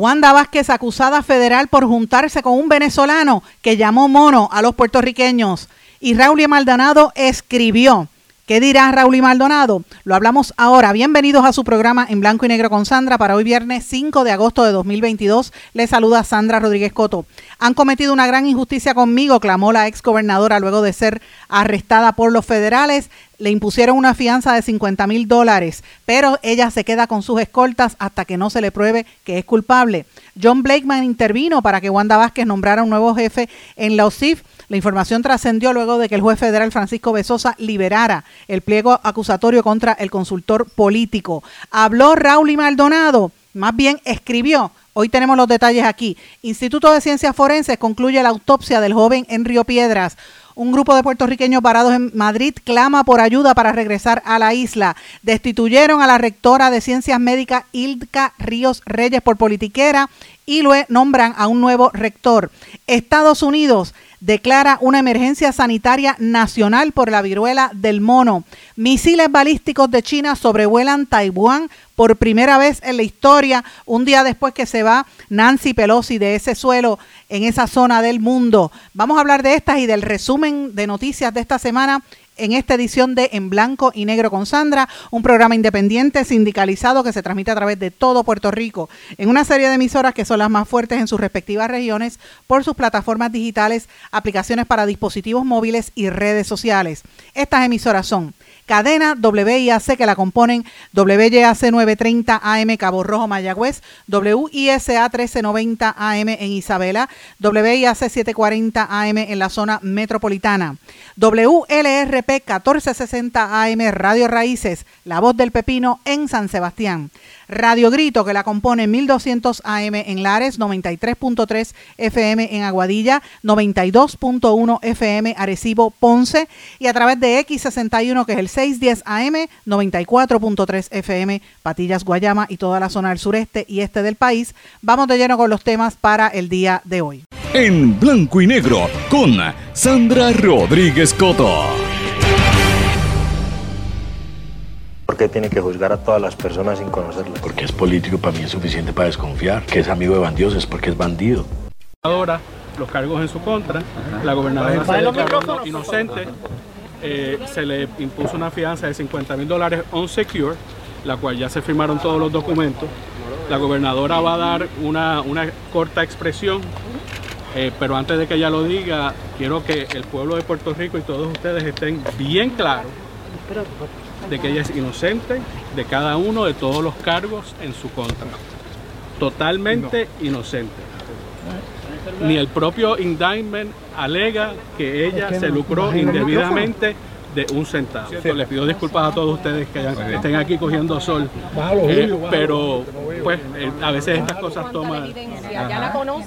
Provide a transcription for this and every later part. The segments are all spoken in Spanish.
Wanda Vázquez acusada federal por juntarse con un venezolano que llamó mono a los puertorriqueños. Y Raúl Maldonado escribió ¿Qué dirá Raúl y Maldonado? Lo hablamos ahora. Bienvenidos a su programa en blanco y negro con Sandra para hoy viernes 5 de agosto de 2022. Les saluda Sandra Rodríguez Coto. Han cometido una gran injusticia conmigo, clamó la ex gobernadora luego de ser arrestada por los federales. Le impusieron una fianza de 50 mil dólares, pero ella se queda con sus escoltas hasta que no se le pruebe que es culpable. John Blakeman intervino para que Wanda Vázquez nombrara un nuevo jefe en la OSIF la información trascendió luego de que el juez federal Francisco Besosa liberara el pliego acusatorio contra el consultor político. Habló Raúl y Maldonado, más bien escribió. Hoy tenemos los detalles aquí. Instituto de Ciencias Forenses concluye la autopsia del joven en Río Piedras. Un grupo de puertorriqueños varados en Madrid clama por ayuda para regresar a la isla. Destituyeron a la rectora de Ciencias Médicas Ilka Ríos Reyes por politiquera y lo nombran a un nuevo rector. Estados Unidos declara una emergencia sanitaria nacional por la viruela del mono. Misiles balísticos de China sobrevuelan Taiwán por primera vez en la historia, un día después que se va Nancy Pelosi de ese suelo en esa zona del mundo. Vamos a hablar de estas y del resumen de noticias de esta semana en esta edición de En Blanco y Negro con Sandra, un programa independiente sindicalizado que se transmite a través de todo Puerto Rico, en una serie de emisoras que son las más fuertes en sus respectivas regiones por sus plataformas digitales, aplicaciones para dispositivos móviles y redes sociales. Estas emisoras son cadena WIAC que la componen WYAC 930 AM Cabo Rojo Mayagüez, WISA 1390 AM en Isabela, WIAC 740 AM en la zona metropolitana, WLRP 1460 AM Radio Raíces, La Voz del Pepino en San Sebastián. Radio Grito, que la compone 1200 AM en Lares, 93.3 FM en Aguadilla, 92.1 FM Arecibo Ponce y a través de X61, que es el 610 AM, 94.3 FM Patillas Guayama y toda la zona del sureste y este del país. Vamos de lleno con los temas para el día de hoy. En blanco y negro con Sandra Rodríguez Coto. ¿Por qué tiene que juzgar a todas las personas sin conocerlas? Porque es político, para mí es suficiente para desconfiar. Que es amigo de bandidos es porque es bandido. Ahora, los cargos en su contra, la gobernadora se inocente, eh, se le impuso una fianza de 50 mil dólares on secure, la cual ya se firmaron todos los documentos. La gobernadora va a dar una, una corta expresión, eh, pero antes de que ella lo diga, quiero que el pueblo de Puerto Rico y todos ustedes estén bien claros de que ella es inocente de cada uno de todos los cargos en su contra. Totalmente inocente. Ni el propio indictment alega que ella se lucró indebidamente de un centavo. Les pido disculpas a todos ustedes que estén aquí cogiendo sol, eh, pero pues eh, a veces estas cosas toman...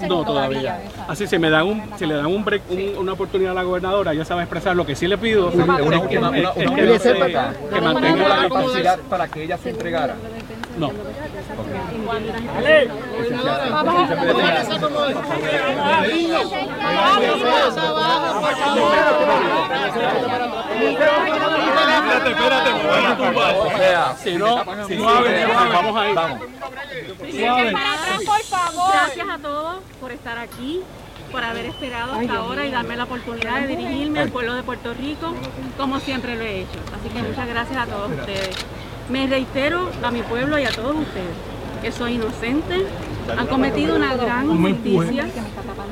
No, todavía. Así si me dan un, si le dan un break, una oportunidad a la gobernadora, ella sabe expresar lo que sí le pido es, que, mantenga la disposición para que ella se entregara. No. Espérate, espérate, O sea, si no, vamos a ir. por favor. Gracias a todos por estar aquí por haber esperado hasta ahora y darme la oportunidad de dirigirme al pueblo de Puerto Rico como siempre lo he hecho. Así que muchas gracias a todos ustedes. Me reitero a mi pueblo y a todos ustedes que soy inocente, han cometido una gran injusticia.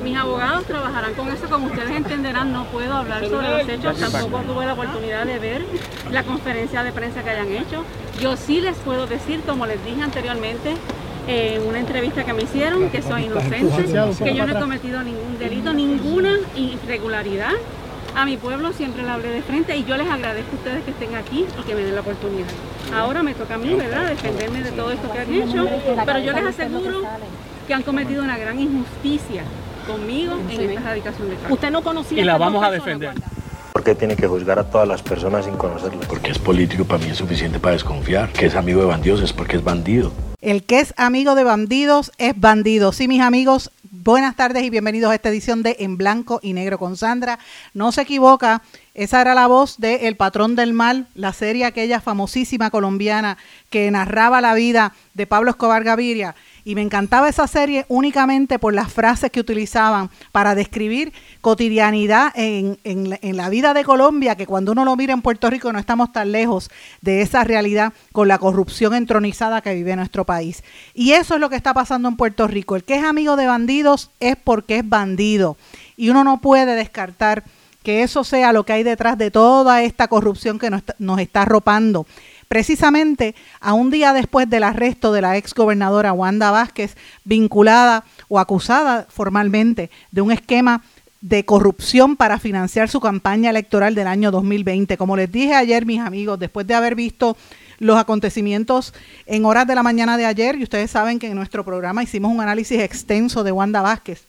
Mis abogados trabajarán con eso, como ustedes entenderán, no puedo hablar sobre los hechos, tampoco tuve la oportunidad de ver la conferencia de prensa que hayan hecho. Yo sí les puedo decir, como les dije anteriormente, en una entrevista que me hicieron, que soy inocente, que yo no he cometido ningún delito, ninguna irregularidad A mi pueblo siempre le hablé de frente y yo les agradezco a ustedes que estén aquí y que me den la oportunidad. Ahora me toca a mí, ¿verdad?, defenderme de todo esto que han hecho, pero yo les aseguro que han cometido una gran injusticia conmigo en esta erradicación de cargos. Usted no conocía Y la vamos a defender. ¿Por qué tiene que juzgar a todas las personas sin conocerlas? Porque es político para mí es suficiente para desconfiar. Que es amigo de bandidos es porque es bandido. El que es amigo de bandidos es bandido. Sí, mis amigos, buenas tardes y bienvenidos a esta edición de En Blanco y Negro con Sandra. No se equivoca, esa era la voz de El Patrón del Mal, la serie aquella famosísima colombiana que narraba la vida de Pablo Escobar Gaviria. Y me encantaba esa serie únicamente por las frases que utilizaban para describir cotidianidad en, en la- vida de Colombia, que cuando uno lo mira en Puerto Rico no estamos tan lejos de esa realidad con la corrupción entronizada que vive nuestro país. Y eso es lo que está pasando en Puerto Rico. El que es amigo de bandidos es porque es bandido. Y uno no puede descartar que eso sea lo que hay detrás de toda esta corrupción que nos está, nos está arropando. Precisamente a un día después del arresto de la ex gobernadora Wanda Vázquez, vinculada o acusada formalmente de un esquema de corrupción para financiar su campaña electoral del año 2020. Como les dije ayer, mis amigos, después de haber visto los acontecimientos en horas de la mañana de ayer, y ustedes saben que en nuestro programa hicimos un análisis extenso de Wanda Vázquez,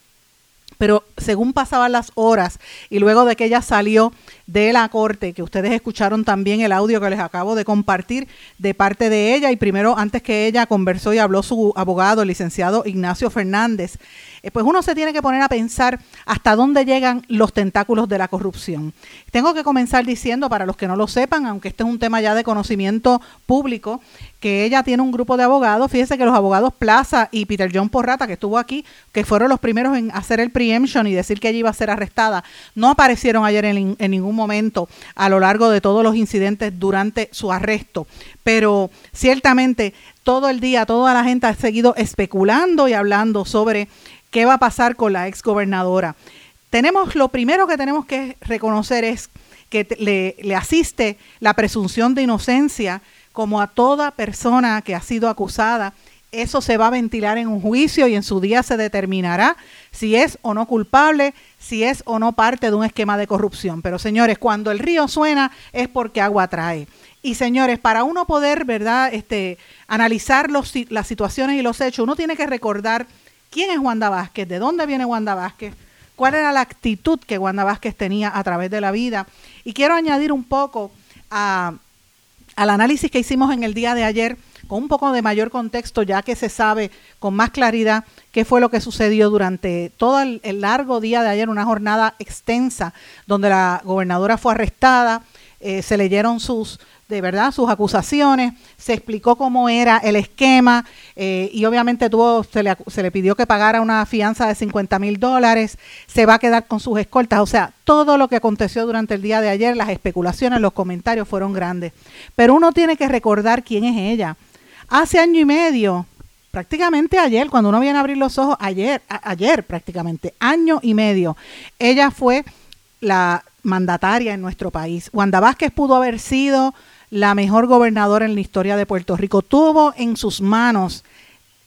pero según pasaban las horas y luego de que ella salió de la corte, que ustedes escucharon también el audio que les acabo de compartir de parte de ella, y primero antes que ella conversó y habló su abogado, el licenciado Ignacio Fernández, eh, pues uno se tiene que poner a pensar hasta dónde llegan los tentáculos de la corrupción. Tengo que comenzar diciendo, para los que no lo sepan, aunque este es un tema ya de conocimiento público, que ella tiene un grupo de abogados. Fíjese que los abogados Plaza y Peter John Porrata, que estuvo aquí, que fueron los primeros en hacer el y decir que ella iba a ser arrestada, no aparecieron ayer en, ningún momento a lo largo de todos los incidentes durante su arresto. Pero ciertamente todo el día, toda la gente ha seguido especulando y hablando sobre qué va a pasar con la ex gobernadora. Tenemos, lo primero que tenemos que reconocer es que le asiste la presunción de inocencia como a toda persona que ha sido acusada. Eso se va a ventilar en un juicio y en su día se determinará si es o no culpable, si es o no parte de un esquema de corrupción. Pero señores, cuando el río suena es porque agua trae. Y señores, para uno poder, ¿verdad?, este, analizar los, las situaciones y los hechos, uno tiene que recordar quién es Wanda Vázquez, de dónde viene Wanda Vázquez, cuál era la actitud que Wanda Vázquez tenía a través de la vida. Y quiero añadir un poco a, al análisis que hicimos en el día de ayer con un poco de mayor contexto, ya que se sabe con más claridad qué fue lo que sucedió durante todo el, largo día de ayer, una jornada extensa donde la gobernadora fue arrestada, eh, se leyeron sus de verdad sus acusaciones, se explicó cómo era el esquema eh, y obviamente tuvo, se, le, se le pidió que pagara una fianza de 50 mil dólares, se va a quedar con sus escoltas, o sea, todo lo que aconteció durante el día de ayer, las especulaciones, los comentarios fueron grandes. Pero uno tiene que recordar quién es ella. Hace año y medio, prácticamente ayer, cuando uno viene a abrir los ojos, ayer, ayer prácticamente, año y medio, ella fue la mandataria en nuestro país. Wanda Vázquez pudo haber sido la mejor gobernadora en la historia de Puerto Rico. Tuvo en sus manos,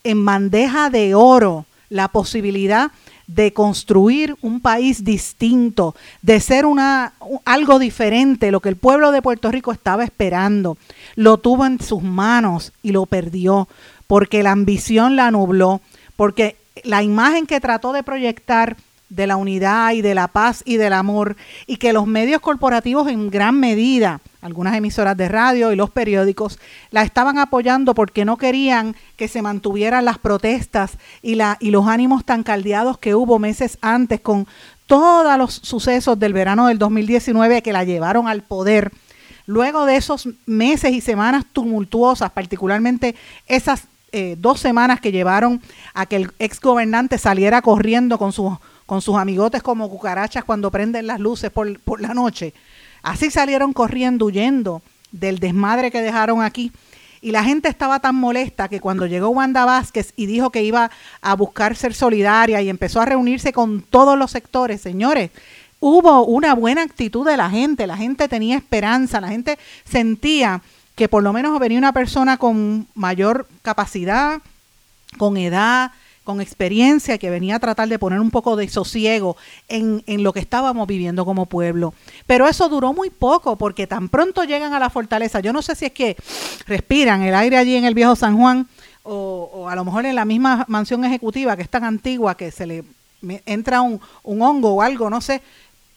en bandeja de oro, la posibilidad de construir un país distinto, de ser una algo diferente, lo que el pueblo de Puerto Rico estaba esperando. Lo tuvo en sus manos y lo perdió porque la ambición la nubló, porque la imagen que trató de proyectar de la unidad y de la paz y del amor y que los medios corporativos en gran medida, algunas emisoras de radio y los periódicos, la estaban apoyando porque no querían que se mantuvieran las protestas y, la, y los ánimos tan caldeados que hubo meses antes con todos los sucesos del verano del 2019 que la llevaron al poder. Luego de esos meses y semanas tumultuosas, particularmente esas eh, dos semanas que llevaron a que el ex gobernante saliera corriendo con sus, con sus amigotes como cucarachas cuando prenden las luces por, por la noche. Así salieron corriendo, huyendo del desmadre que dejaron aquí. Y la gente estaba tan molesta que cuando llegó Wanda Vázquez y dijo que iba a buscar ser solidaria y empezó a reunirse con todos los sectores, señores, hubo una buena actitud de la gente, la gente tenía esperanza, la gente sentía que por lo menos venía una persona con mayor capacidad, con edad, con experiencia que venía a tratar de poner un poco de sosiego en, en lo que estábamos viviendo como pueblo. Pero eso duró muy poco porque tan pronto llegan a la fortaleza, yo no sé si es que respiran el aire allí en el viejo San Juan o, a lo mejor en la misma mansión ejecutiva que es tan antigua que se le entra un, un hongo o algo, no sé,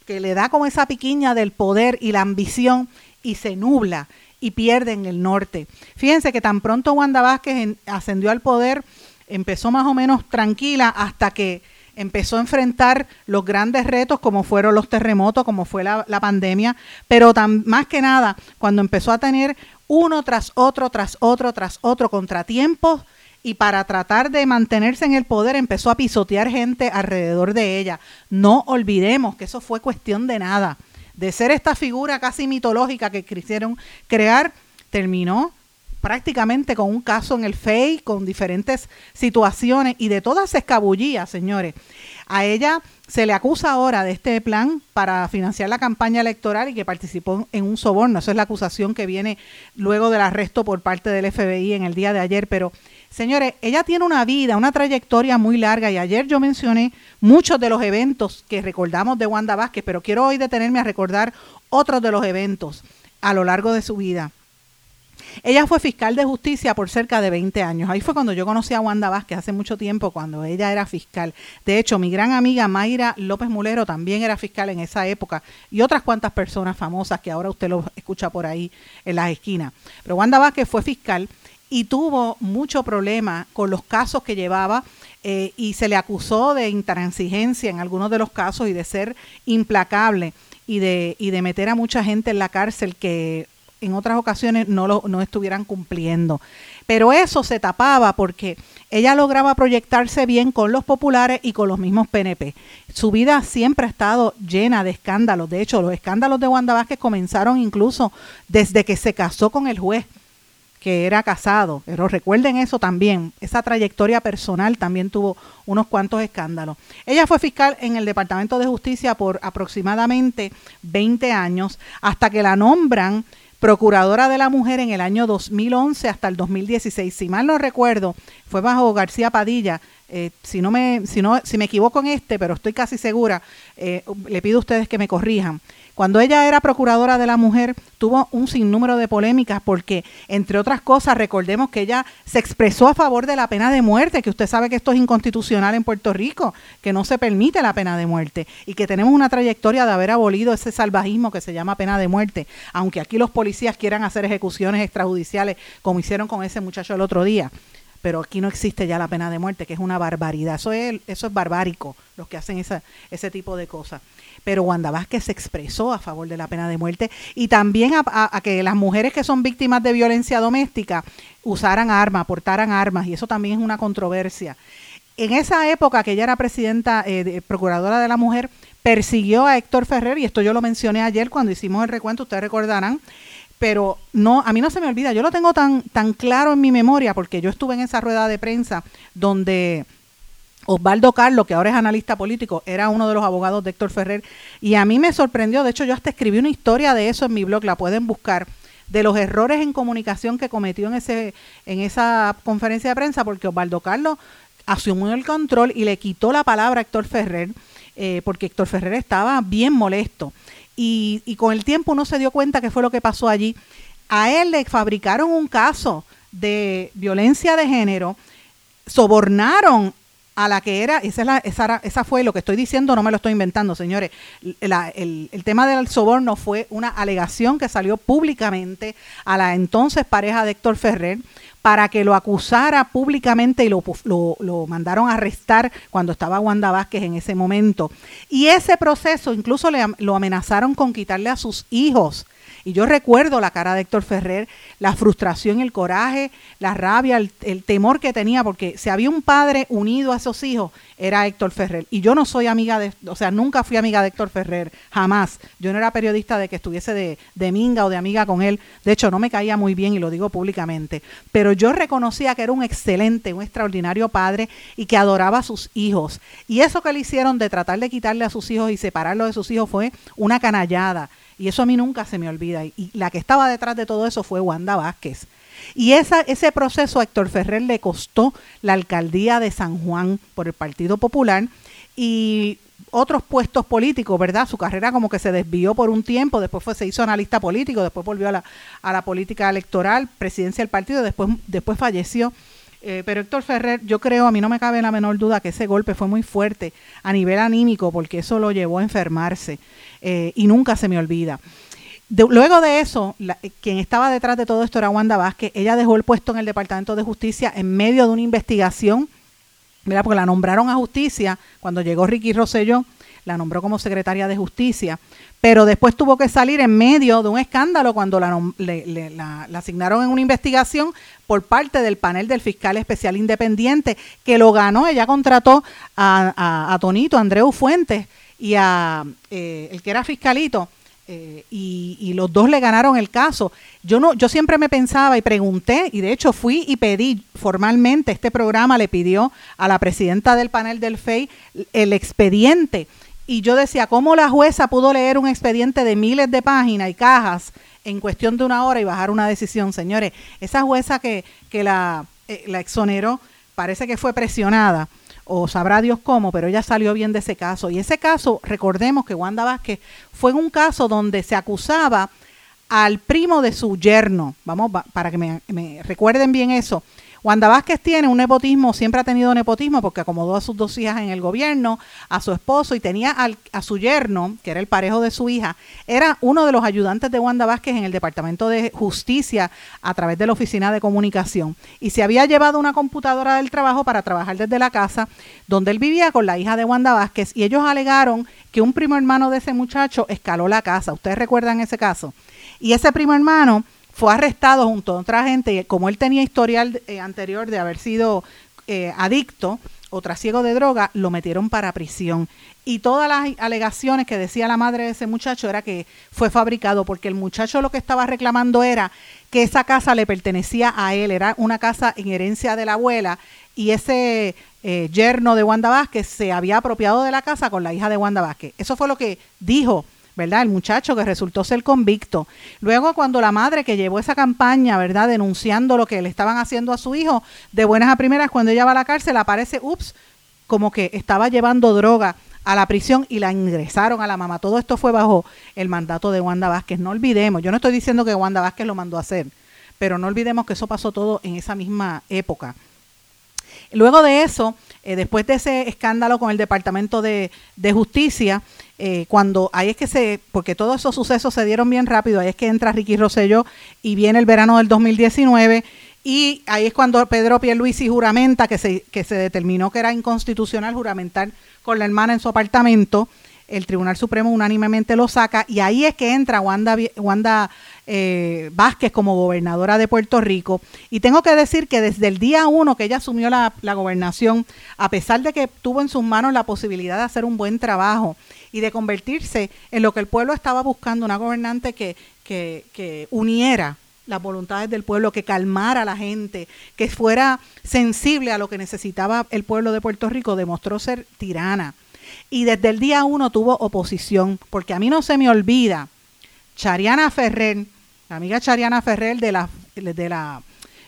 que le da como esa piquiña del poder y la ambición y se nubla y pierde en el norte. Fíjense que tan pronto Wanda Vázquez ascendió al poder, empezó más o menos tranquila hasta que empezó a enfrentar los grandes retos como fueron los terremotos, como fue la, pandemia, pero tan, más que nada cuando empezó a tener uno tras otro, tras otro, tras otro contratiempos y para tratar de mantenerse en el poder empezó a pisotear gente alrededor de ella. No olvidemos que eso fue cuestión de nada. De ser esta figura casi mitológica que quisieron crear, terminó prácticamente con un caso en el FEI, con diferentes situaciones y de todas se escabullía, señores. A ella se le acusa ahora de este plan para financiar la campaña electoral y que participó en un soborno. Esa es la acusación que viene luego del arresto por parte del FBI en el día de ayer. Pero, señores, ella tiene una vida, una trayectoria muy larga y ayer yo mencioné muchos de los eventos que recordamos de Wanda Vázquez, pero quiero hoy detenerme a recordar otros de los eventos a lo largo de su vida. Ella fue fiscal de justicia por cerca de 20 años. Ahí fue cuando yo conocí a Wanda Vázquez hace mucho tiempo, cuando ella era fiscal. De hecho, mi gran amiga Mayra López Mulero también era fiscal en esa época y otras cuantas personas famosas que ahora usted lo escucha por ahí en las esquinas. Pero Wanda Vázquez fue fiscal y tuvo mucho problema con los casos que llevaba eh, y se le acusó de intransigencia en algunos de los casos y de ser implacable y de, y de meter a mucha gente en la cárcel que en otras ocasiones no, lo, no estuvieran cumpliendo. Pero eso se tapaba porque ella lograba proyectarse bien con los populares y con los mismos PNP. Su vida siempre ha estado llena de escándalos. De hecho, los escándalos de Wanda Vázquez comenzaron incluso desde que se casó con el juez que era casado, pero recuerden eso también, esa trayectoria personal también tuvo unos cuantos escándalos. Ella fue fiscal en el Departamento de Justicia por aproximadamente 20 años, hasta que la nombran procuradora de la mujer en el año 2011 hasta el 2016. Si mal no recuerdo, fue bajo García Padilla. Eh, si no me si no si me equivoco en este, pero estoy casi segura, eh, le pido a ustedes que me corrijan. Cuando ella era procuradora de la mujer, tuvo un sinnúmero de polémicas porque, entre otras cosas, recordemos que ella se expresó a favor de la pena de muerte, que usted sabe que esto es inconstitucional en Puerto Rico, que no se permite la pena de muerte y que tenemos una trayectoria de haber abolido ese salvajismo que se llama pena de muerte, aunque aquí los policías quieran hacer ejecuciones extrajudiciales como hicieron con ese muchacho el otro día pero aquí no existe ya la pena de muerte, que es una barbaridad. Eso es, eso es barbárico, los que hacen esa, ese tipo de cosas pero Wanda Vázquez se expresó a favor de la pena de muerte y también a, que las mujeres que son víctimas de violencia doméstica usaran armas, portaran armas, y eso también es una controversia. En esa época que ella era presidenta, eh, procuradora de la mujer, persiguió a Héctor Ferrer, y esto yo lo mencioné ayer cuando hicimos el recuento, ustedes recordarán, pero no, a mí no se me olvida, yo lo tengo tan, tan claro en mi memoria porque yo estuve en esa rueda de prensa donde Osvaldo Carlos, que ahora es analista político, era uno de los abogados de Héctor Ferrer, y a mí me sorprendió, de hecho yo hasta escribí una historia de eso en mi blog, la pueden buscar, de los errores en comunicación que cometió en, ese, en esa conferencia de prensa, porque Osvaldo Carlos asumió el control y le quitó la palabra a Héctor Ferrer, eh, porque Héctor Ferrer estaba bien molesto. Y, con el tiempo uno se dio cuenta que fue lo que pasó allí. A él le fabricaron un caso de violencia de género, sobornaron a la que era, esa, es la, esa, esa, fue lo que estoy diciendo, no me lo estoy inventando, señores. el, el, tema del soborno fue una alegación que salió públicamente a la entonces pareja de Héctor Ferrer para que lo acusara públicamente y lo, lo, lo mandaron a arrestar cuando estaba Wanda Vázquez en ese momento. Y ese proceso incluso le, lo amenazaron con quitarle a sus hijos y yo recuerdo la cara de Héctor Ferrer, la frustración, el coraje, la rabia, el, temor que tenía, porque si había un padre unido a esos hijos, era Héctor Ferrer. Y yo no soy amiga de, o sea, nunca fui amiga de Héctor Ferrer, jamás. Yo no era periodista de que estuviese de, de minga o de amiga con él. De hecho, no me caía muy bien y lo digo públicamente. Pero yo reconocía que era un excelente, un extraordinario padre y que adoraba a sus hijos. Y eso que le hicieron de tratar de quitarle a sus hijos y separarlo de sus hijos fue una canallada. Y eso a mí nunca se me olvida. Y la que estaba detrás de todo eso fue Wanda Vázquez. Y esa, ese proceso a Héctor Ferrer le costó la alcaldía de San Juan por el Partido Popular y otros puestos políticos, ¿verdad? Su carrera como que se desvió por un tiempo, después fue, se hizo analista político, después volvió a la, a la política electoral, presidencia del partido, después, después falleció. Eh, pero Héctor Ferrer, yo creo, a mí no me cabe la menor duda que ese golpe fue muy fuerte a nivel anímico porque eso lo llevó a enfermarse eh, y nunca se me olvida. luego de eso, eh, quien estaba detrás de todo esto era Wanda Vázquez. Ella dejó el puesto en el Departamento de Justicia en medio de una investigación porque la nombraron a justicia cuando llegó Ricky Rosselló, la nombró como secretaria de justicia, pero después tuvo que salir en medio de un escándalo cuando la, la, asignaron en una investigación por parte del panel del fiscal especial independiente, que lo ganó, ella contrató a, a, Tonito, a Andreu Fuentes y a eh, el que era fiscalito, eh, y, los dos le ganaron el caso. Yo no, yo siempre me pensaba y pregunté, y de hecho fui y pedí formalmente, este programa le pidió a la presidenta del panel del FEI el expediente. Y yo decía, ¿cómo la jueza pudo leer un expediente de miles de páginas y cajas en cuestión de una hora y bajar una decisión? Señores, esa jueza que, que la, eh, la exoneró parece que fue presionada o sabrá Dios cómo, pero ella salió bien de ese caso. Y ese caso, recordemos que Wanda Vázquez fue un caso donde se acusaba al primo de su yerno, vamos, para que me, me recuerden bien eso, Wanda Vázquez tiene un nepotismo, siempre ha tenido nepotismo porque acomodó a sus dos hijas en el gobierno, a su esposo y tenía a su yerno, que era el parejo de su hija, era uno de los ayudantes de Wanda Vázquez en el Departamento de Justicia a través de la Oficina de Comunicación. Y se había llevado una computadora del trabajo para trabajar desde la casa donde él vivía con la hija de Wanda Vázquez y ellos alegaron que un primo hermano de ese muchacho escaló la casa. ¿Ustedes recuerdan ese caso? Y ese primo hermano fue arrestado junto a otra gente, como él tenía historial eh, anterior de haber sido eh, adicto o trasiego de droga, lo metieron para prisión. Y todas las alegaciones que decía la madre de ese muchacho era que fue fabricado, porque el muchacho lo que estaba reclamando era que esa casa le pertenecía a él, era una casa en herencia de la abuela, y ese eh, yerno de Wanda Vázquez se había apropiado de la casa con la hija de Wanda Vázquez. Eso fue lo que dijo ¿verdad? El muchacho que resultó ser convicto. Luego cuando la madre que llevó esa campaña, ¿verdad? Denunciando lo que le estaban haciendo a su hijo, de buenas a primeras, cuando ella va a la cárcel, aparece, ups, como que estaba llevando droga a la prisión y la ingresaron a la mamá. Todo esto fue bajo el mandato de Wanda Vázquez. No olvidemos, yo no estoy diciendo que Wanda Vázquez lo mandó a hacer, pero no olvidemos que eso pasó todo en esa misma época. Luego de eso, eh, después de ese escándalo con el Departamento de, de Justicia, eh, cuando ahí es que se, porque todos esos sucesos se dieron bien rápido, ahí es que entra Ricky Rosselló y viene el verano del 2019 y ahí es cuando Pedro Pierluisi juramenta que se, que se determinó que era inconstitucional juramentar con la hermana en su apartamento, el Tribunal Supremo unánimemente lo saca y ahí es que entra Wanda, Wanda eh, Vázquez como gobernadora de Puerto Rico. Y tengo que decir que desde el día uno que ella asumió la, gobernación, a pesar de que tuvo en sus manos la posibilidad de hacer un buen trabajo y de convertirse en lo que el pueblo estaba buscando, una gobernante que, que, que uniera las voluntades del pueblo, que calmara a la gente, que fuera sensible a lo que necesitaba el pueblo de Puerto Rico, demostró ser tirana. Y desde el día uno tuvo oposición, porque a mí no se me olvida, Chariana Ferrer, amiga Chariana Ferrer de la, de la,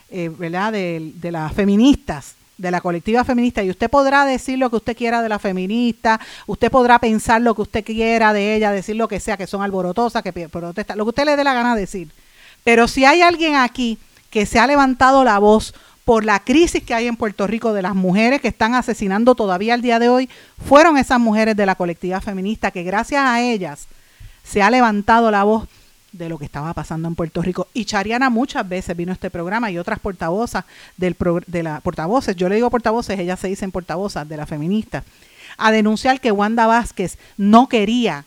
eh, ¿verdad? De, de las feministas, de la colectiva feminista y usted podrá decir lo que usted quiera de la feminista, usted podrá pensar lo que usted quiera de ella, decir lo que sea, que son alborotosas, que protestan, lo que usted le dé la gana de decir. Pero si hay alguien aquí que se ha levantado la voz por la crisis que hay en Puerto Rico de las mujeres que están asesinando todavía al día de hoy, fueron esas mujeres de la colectiva feminista que gracias a ellas se ha levantado la voz de lo que estaba pasando en Puerto Rico. Y Chariana muchas veces vino a este programa y otras portavozas del de la portavoces, yo le digo portavoces, ellas se dicen portavozas de la feminista, a denunciar que Wanda Vázquez no quería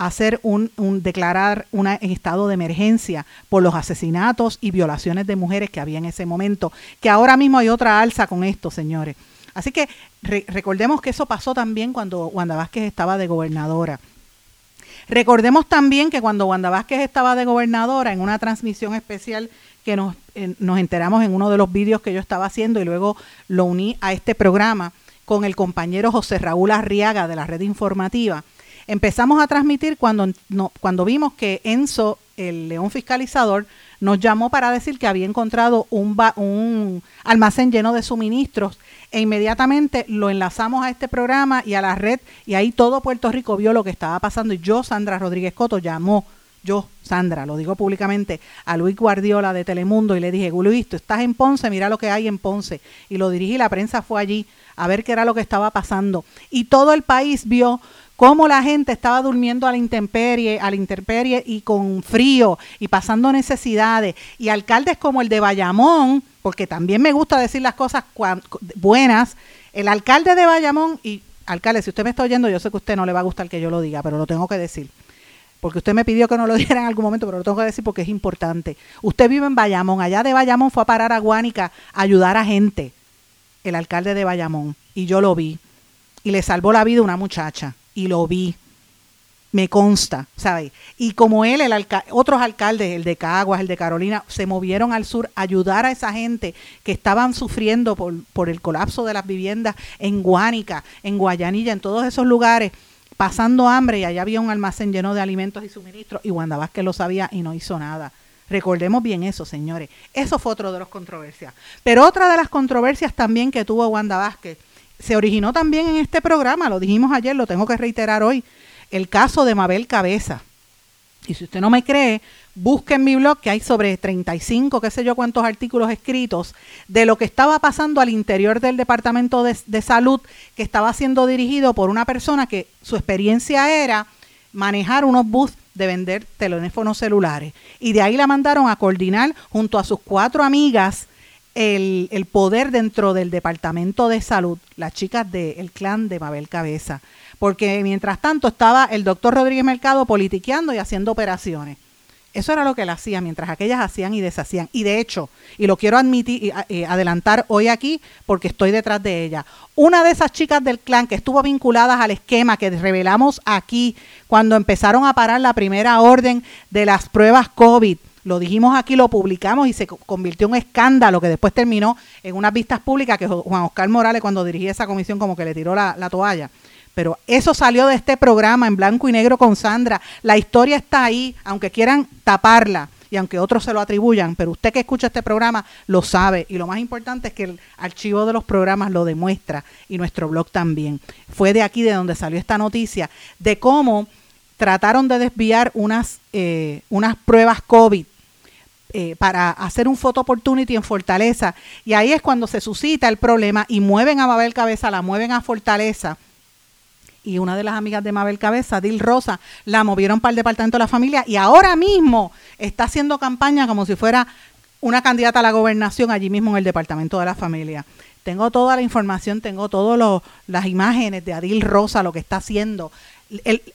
hacer un, declarar un estado de emergencia por los asesinatos y violaciones de mujeres que había en ese momento, que ahora mismo hay otra alza con esto, señores. Así que recordemos que eso pasó también cuando Wanda Vázquez estaba de gobernadora. Recordemos también que cuando Wanda Vázquez estaba de gobernadora, en una transmisión especial que nos, nos enteramos en uno de los vídeos que yo estaba haciendo y luego lo uní a este programa con el compañero José Raúl Arriaga de la red informativa, empezamos a transmitir cuando, no, cuando vimos que Enzo el león fiscalizador nos llamó para decir que había encontrado un, almacén lleno de suministros e inmediatamente lo enlazamos a este programa y a la red y ahí todo Puerto Rico vio lo que estaba pasando y yo, Sandra Rodríguez Coto, llamó, yo, Sandra, lo digo públicamente, a Luis Guardiola de Telemundo y le dije, Luis, tú estás en Ponce, mira lo que hay en Ponce. Y lo dirigí, la prensa fue allí a ver qué era lo que estaba pasando. Y todo el país vio cómo la gente estaba durmiendo a la intemperie, a la intemperie y con frío y pasando necesidades. Y alcaldes como el de Bayamón, porque también me gusta decir las cosas buenas, el alcalde de Bayamón, y alcalde, si usted me está oyendo, yo sé que a usted no le va a gustar que yo lo diga, pero lo tengo que decir. Porque usted me pidió que no lo diera en algún momento, pero lo tengo que decir porque es importante. Usted vive en Bayamón, allá de Bayamón fue a parar a Guánica ayudar a gente, el alcalde de Bayamón, y yo lo vi. Y le salvó la vida una muchacha y lo vi. Me consta, ¿sabes? Y como él, el otros alcaldes, el de Caguas, el de Carolina, se movieron al sur a ayudar a esa gente que estaban sufriendo por, por el colapso de las viviendas en Guánica, en Guayanilla, en todos esos lugares, pasando hambre y allá había un almacén lleno de alimentos y suministros y Wanda Vázquez lo sabía y no hizo nada. Recordemos bien eso, señores. Eso fue otro de las controversias. Pero otra de las controversias también que tuvo Wanda Vázquez se originó también en este programa, lo dijimos ayer, lo tengo que reiterar hoy, el caso de Mabel Cabeza. Y si usted no me cree, busque en mi blog que hay sobre 35, qué sé yo cuántos artículos escritos de lo que estaba pasando al interior del Departamento de, Salud que estaba siendo dirigido por una persona que su experiencia era manejar unos bus de vender teléfonos celulares. Y de ahí la mandaron a coordinar junto a sus cuatro amigas el, el, poder dentro del Departamento de Salud, las chicas del clan de Mabel Cabeza, porque mientras tanto estaba el doctor Rodríguez Mercado politiqueando y haciendo operaciones. Eso era lo que él hacía, mientras aquellas hacían y deshacían. Y de hecho, y lo quiero admitir y eh, adelantar hoy aquí porque estoy detrás de ella, una de esas chicas del clan que estuvo vinculadas al esquema que revelamos aquí cuando empezaron a parar la primera orden de las pruebas COVID, lo dijimos aquí, lo publicamos y se convirtió en un escándalo que después terminó en unas vistas públicas que Juan Oscar Morales cuando dirigía esa comisión como que le tiró la, toalla. Pero eso salió de este programa en blanco y negro con Sandra. La historia está ahí, aunque quieran taparla y aunque otros se lo atribuyan, pero usted que escucha este programa lo sabe y lo más importante es que el archivo de los programas lo demuestra y nuestro blog también. Fue de aquí de donde salió esta noticia de cómo trataron de desviar unas, eh, unas pruebas COVID eh, para hacer un photo opportunity en Fortaleza. Y ahí es cuando se suscita el problema y mueven a Mabel Cabeza, la mueven a Fortaleza. Y una de las amigas de Mabel Cabeza, Dil Rosa, la movieron para el Departamento de la Familia y ahora mismo está haciendo campaña como si fuera una candidata a la gobernación allí mismo en el Departamento de la Familia. Tengo toda la información, tengo todas las imágenes de Adil Rosa, lo que está haciendo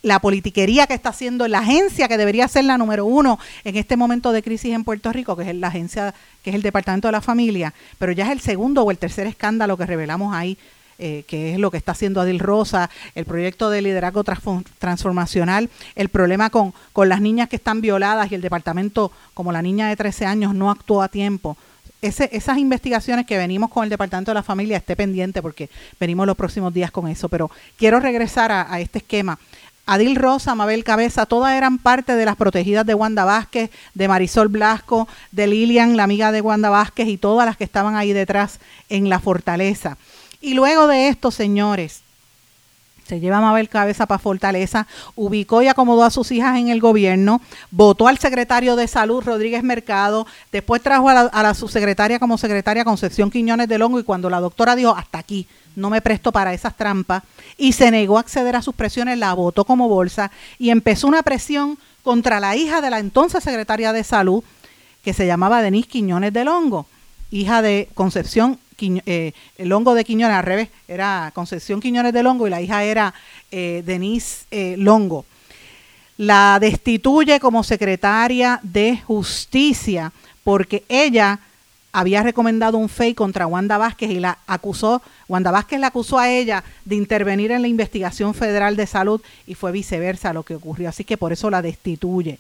la politiquería que está haciendo la agencia que debería ser la número uno en este momento de crisis en Puerto Rico, que es la agencia, que es el Departamento de la Familia, pero ya es el segundo o el tercer escándalo que revelamos ahí, eh, que es lo que está haciendo Adil Rosa, el proyecto de liderazgo transformacional, el problema con, con las niñas que están violadas y el departamento, como la niña de 13 años, no actuó a tiempo esas investigaciones que venimos con el Departamento de la Familia esté pendiente porque venimos los próximos días con eso, pero quiero regresar a, este esquema. Adil Rosa, Mabel Cabeza, todas eran parte de las protegidas de Wanda Vázquez, de Marisol Blasco, de Lilian, la amiga de Wanda Vázquez y todas las que estaban ahí detrás en la fortaleza. Y luego de esto, señores, se lleva a Mabel Cabeza para Fortaleza, ubicó y acomodó a sus hijas en el gobierno, votó al secretario de Salud, Rodríguez Mercado, después trajo a la, subsecretaria como secretaria Concepción Quiñones de Longo y cuando la doctora dijo, hasta aquí, no me presto para esas trampas, y se negó a acceder a sus presiones, la votó como bolsa y empezó una presión contra la hija de la entonces secretaria de Salud, que se llamaba Denise Quiñones de Longo, hija de Concepción eh, el hongo de Quiñones, al revés, era Concepción Quiñones de Longo y la hija era eh, Denise eh, Longo. La destituye como secretaria de justicia porque ella había recomendado un FEI contra Wanda Vázquez y la acusó, Wanda Vázquez la acusó a ella de intervenir en la investigación federal de salud y fue viceversa lo que ocurrió, así que por eso la destituye.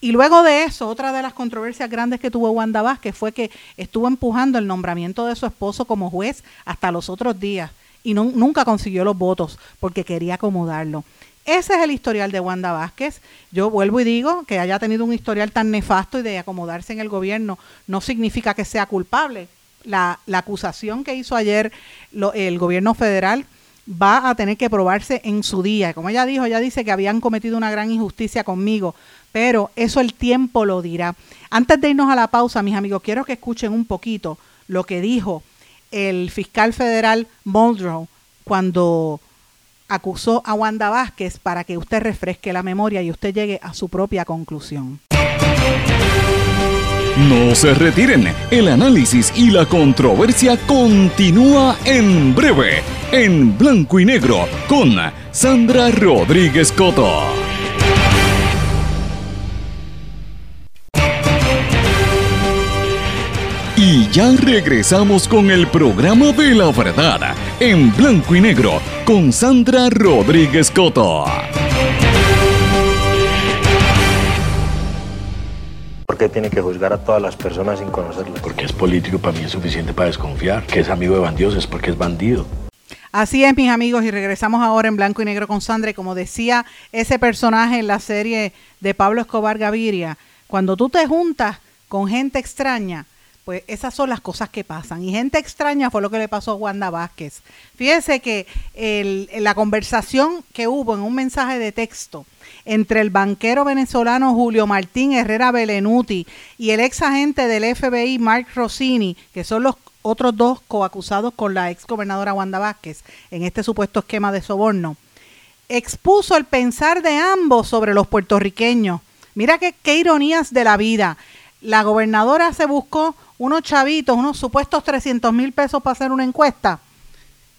Y luego de eso, otra de las controversias grandes que tuvo Wanda Vázquez fue que estuvo empujando el nombramiento de su esposo como juez hasta los otros días y nunca consiguió los votos porque quería acomodarlo. Ese es el historial de Wanda Vázquez. Yo vuelvo y digo que haya tenido un historial tan nefasto y de acomodarse en el gobierno no significa que sea culpable. La, acusación que hizo ayer el gobierno federal va a tener que probarse en su día. Como ella dijo, ella dice que habían cometido una gran injusticia conmigo, pero eso el tiempo lo dirá. Antes de irnos a la pausa, mis amigos, quiero que escuchen un poquito lo que dijo el fiscal federal Muldrow cuando acusó a Wanda Vázquez para que usted refresque la memoria y usted llegue a su propia conclusión. No se retiren, el análisis y la controversia continúa en breve, en blanco y negro, con Sandra Rodríguez Coto. Y ya regresamos con el programa de la verdad, en blanco y negro, con Sandra Rodríguez Coto. ¿Por qué tiene que juzgar a todas las personas sin conocerlas? Porque es político, para mí es suficiente para desconfiar. Que es amigo de bandidos es porque es bandido. Así es, mis amigos, y regresamos ahora en blanco y negro con Sandra. Como decía ese personaje en la serie de Pablo Escobar Gaviria, cuando tú te juntas con gente extraña, pues esas son las cosas que pasan. Y gente extraña fue lo que le pasó a Wanda Vázquez. Fíjese que la conversación que hubo en un mensaje de texto entre el banquero venezolano Julio Martín Herrera Belenuti y el ex agente del FBI Mark Rossini, que son los otros dos coacusados con la ex gobernadora Wanda Vázquez en este supuesto esquema de soborno, expuso el pensar de ambos sobre los puertorriqueños. Mira qué, qué ironías de la vida. La gobernadora se buscó unos chavitos, unos supuestos 300 mil pesos para hacer una encuesta.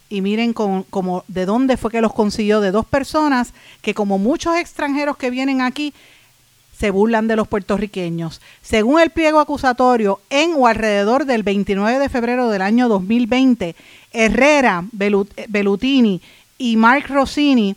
Y miren como, de dónde fue que los consiguió, de dos personas que como muchos extranjeros que vienen aquí, se burlan de los puertorriqueños. Según el pliego acusatorio, en o alrededor del 29 de febrero del año 2020, Herrera, Belutini y Mark Rossini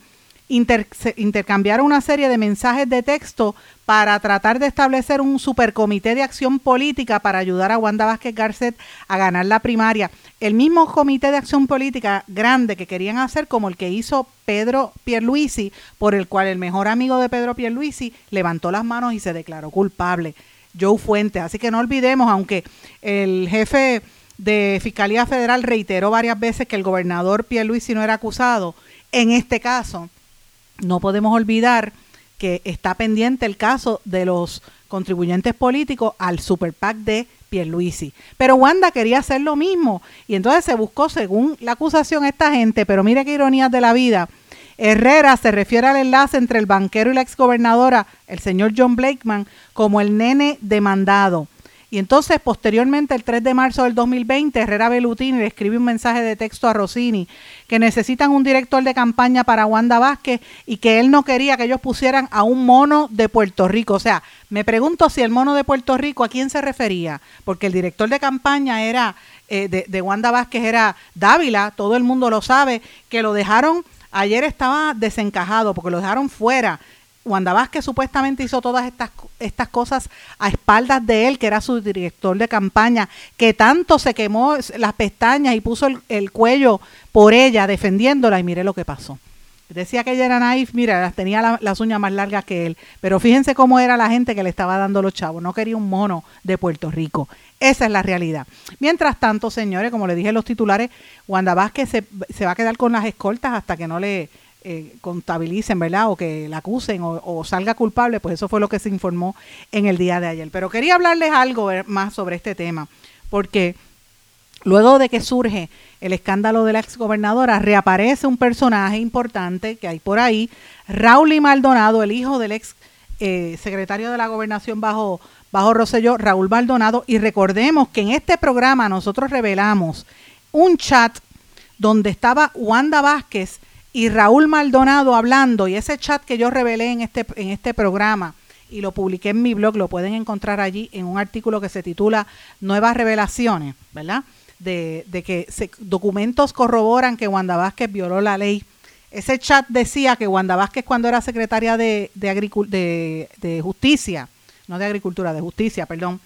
intercambiaron una serie de mensajes de texto para tratar de establecer un supercomité de acción política para ayudar a Wanda Vázquez Garcet a ganar la primaria. El mismo comité de acción política grande que querían hacer como el que hizo Pedro Pierluisi, por el cual el mejor amigo de Pedro Pierluisi levantó las manos y se declaró culpable, Joe Fuente. Así que no olvidemos, aunque el jefe de Fiscalía Federal reiteró varias veces que el gobernador Pierluisi no era acusado, en este caso no podemos olvidar que está pendiente el caso de los contribuyentes políticos al Super PAC de Pierluisi. Pero Wanda quería hacer lo mismo y entonces se buscó, según la acusación, esta gente, pero mire qué ironías de la vida. Herrera se refiere al enlace entre el banquero y la exgobernadora, el señor John Blakeman, como el nene demandado. Y entonces, posteriormente, el 3 de marzo del 2020, Herrera Belutini le escribe un mensaje de texto a Rossini que necesitan un director de campaña para Wanda Vázquez y que él no quería que ellos pusieran a un mono de Puerto Rico. O sea, me pregunto si el mono de Puerto Rico, ¿a quién se refería? Porque el director de campaña era eh, de, de Wanda Vázquez era Dávila, todo el mundo lo sabe, que lo dejaron, ayer estaba desencajado porque lo dejaron fuera Wanda Vázquez supuestamente hizo todas estas, estas cosas a espaldas de él, que era su director de campaña, que tanto se quemó las pestañas y puso el, cuello por ella defendiéndola y mire lo que pasó. Decía que ella era naif, mira, tenía las uñas más largas que él, pero fíjense cómo era la gente que le estaba dando los chavos, no quería un mono de Puerto Rico. Esa es la realidad. Mientras tanto, señores, como le dije en los titulares, Wanda Vázquez se, se va a quedar con las escoltas hasta que no le eh, contabilicen, ¿verdad? O que la acusen o, salga culpable, pues eso fue lo que se informó en el día de ayer. Pero quería hablarles algo más sobre este tema, porque luego de que surge el escándalo de la exgobernadora, reaparece un personaje importante que hay por ahí, Raúl y Maldonado, el hijo del ex eh, secretario de la gobernación bajo, bajo Rosselló, Raúl Maldonado, y recordemos que en este programa nosotros revelamos un chat donde estaba Wanda Vázquez, y Raúl Maldonado hablando y ese chat que yo revelé en este, en este programa y lo publiqué en mi blog, lo pueden encontrar allí en un artículo que se titula Nuevas Revelaciones, ¿verdad? De, que documentos corroboran que Wanda Vázquez violó la ley. Ese chat decía que Wanda Vázquez cuando era secretaria de, de, de justicia, no de agricultura, de justicia, perdón,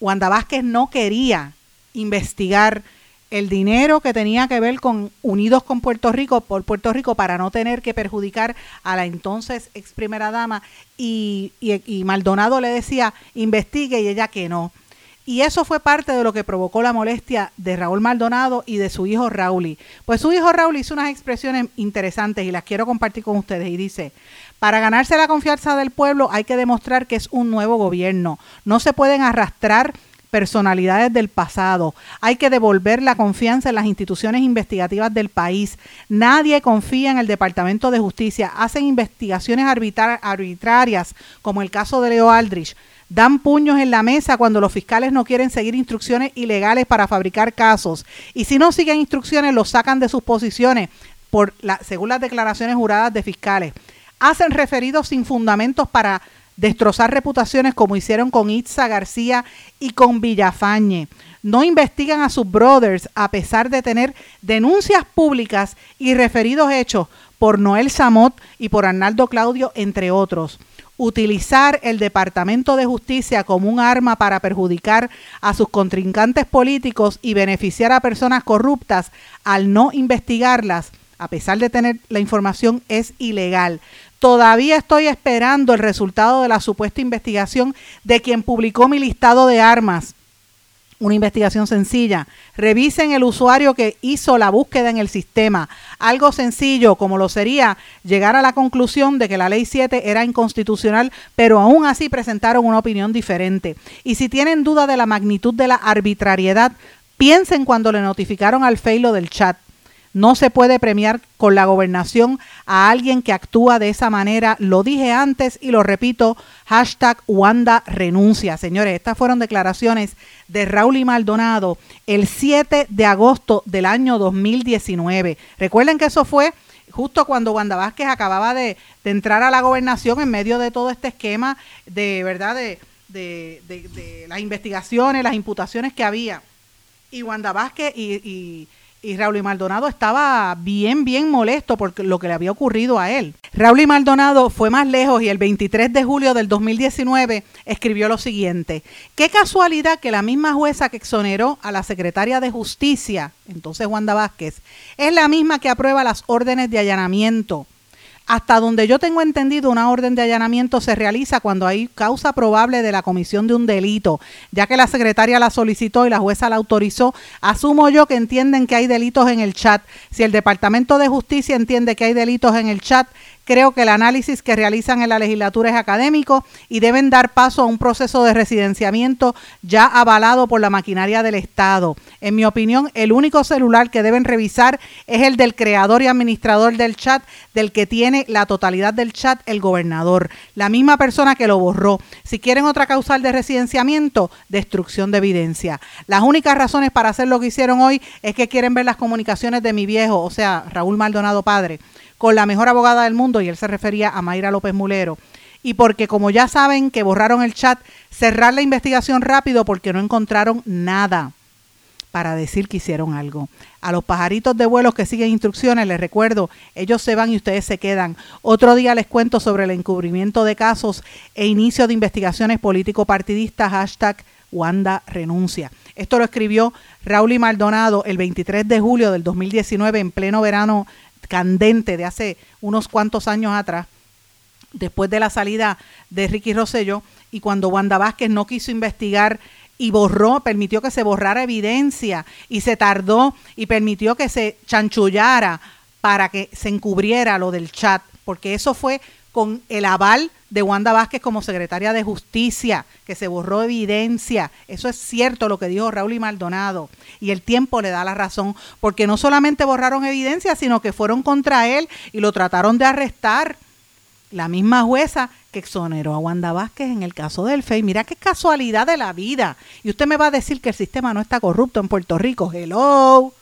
Wanda Vázquez no quería investigar el dinero que tenía que ver con Unidos con Puerto Rico por Puerto Rico para no tener que perjudicar a la entonces ex primera dama y, y, Maldonado le decía investigue y ella que no. Y eso fue parte de lo que provocó la molestia de Raúl Maldonado y de su hijo Raúl. Pues su hijo Raúl hizo unas expresiones interesantes y las quiero compartir con ustedes. Y dice, para ganarse la confianza del pueblo hay que demostrar que es un nuevo gobierno. No se pueden arrastrar personalidades del pasado. Hay que devolver la confianza en las instituciones investigativas del país. Nadie confía en el Departamento de Justicia. Hacen investigaciones arbitrarias, como el caso de Leo Aldrich. Dan puños en la mesa cuando los fiscales no quieren seguir instrucciones ilegales para fabricar casos. Y si no siguen instrucciones, los sacan de sus posiciones, por según las declaraciones juradas de fiscales. Hacen referidos sin fundamentos para destrozar reputaciones como hicieron con Itza García y con Villafañe. No investigan a sus brothers a pesar de tener denuncias públicas y referidos hechos por Noel Samot y por Arnaldo Claudio, entre otros. Utilizar el Departamento de Justicia como un arma para perjudicar a sus contrincantes políticos y beneficiar a personas corruptas al no investigarlas, a pesar de tener la información, es ilegal. Todavía estoy esperando el resultado de la supuesta investigación de quien publicó mi listado de armas. Una investigación sencilla. Revisen el usuario que hizo la búsqueda en el sistema. Algo sencillo, como lo sería llegar a la conclusión de que la ley 7 era inconstitucional, pero aún así presentaron una opinión diferente. Y si tienen duda de la magnitud de la arbitrariedad, piensen cuando le notificaron al Feilo del chat. No se puede premiar con la gobernación a alguien que actúa de esa manera. Lo dije antes y lo repito, hashtag Wanda renuncia. Señores, estas fueron declaraciones de Raúl y Maldonado el 7 de agosto del año 2019. Recuerden que eso fue justo cuando Wanda Vázquez acababa de, entrar a la gobernación en medio de todo este esquema de verdad de, de, las investigaciones, las imputaciones que había. Y Wanda Vázquez y Raúl y Maldonado estaba bien, bien molesto por lo que le había ocurrido a él. Raúl y Maldonado fue más lejos y el 23 de julio del 2019 escribió lo siguiente. Qué casualidad que la misma jueza que exoneró a la secretaria de Justicia, entonces Wanda Vázquez, es la misma que aprueba las órdenes de allanamiento hasta donde yo tengo entendido, una orden de allanamiento se realiza cuando hay causa probable de la comisión de un delito, ya que la secretaria la solicitó y la jueza la autorizó. Asumo yo que entienden que hay delitos en el chat. Si el Departamento de Justicia entiende que hay delitos en el chat, Creo que el análisis que realizan en la legislatura es académico y deben dar paso a un proceso de residenciamiento ya avalado por la maquinaria del Estado. En mi opinión, el único celular que deben revisar es el del creador y administrador del chat, del que tiene la totalidad del chat el gobernador, la misma persona que lo borró. Si quieren otra causal de residenciamiento, destrucción de evidencia. Las únicas razones para hacer lo que hicieron hoy es que quieren ver las comunicaciones de mi viejo, o sea, Raúl Maldonado padre con la mejor abogada del mundo, y él se refería a Mayra López Mulero. Y porque como ya saben que borraron el chat, cerrar la investigación rápido porque no encontraron nada para decir que hicieron algo. A los pajaritos de vuelos que siguen instrucciones, les recuerdo, ellos se van y ustedes se quedan. Otro día les cuento sobre el encubrimiento de casos e inicio de investigaciones político-partidistas, hashtag Wanda renuncia. Esto lo escribió Raúl y Maldonado el 23 de julio del 2019 en pleno verano candente de hace unos cuantos años atrás, después de la salida de Ricky Rosello, y cuando Wanda Vázquez no quiso investigar y borró, permitió que se borrara evidencia y se tardó y permitió que se chanchullara para que se encubriera lo del chat, porque eso fue con el aval de Wanda Vázquez como secretaria de Justicia, que se borró evidencia. Eso es cierto lo que dijo Raúl y Maldonado. Y el tiempo le da la razón, porque no solamente borraron evidencia, sino que fueron contra él y lo trataron de arrestar. La misma jueza que exoneró a Wanda Vázquez en el caso del FEI. Mira qué casualidad de la vida. Y usted me va a decir que el sistema no está corrupto en Puerto Rico. Hello.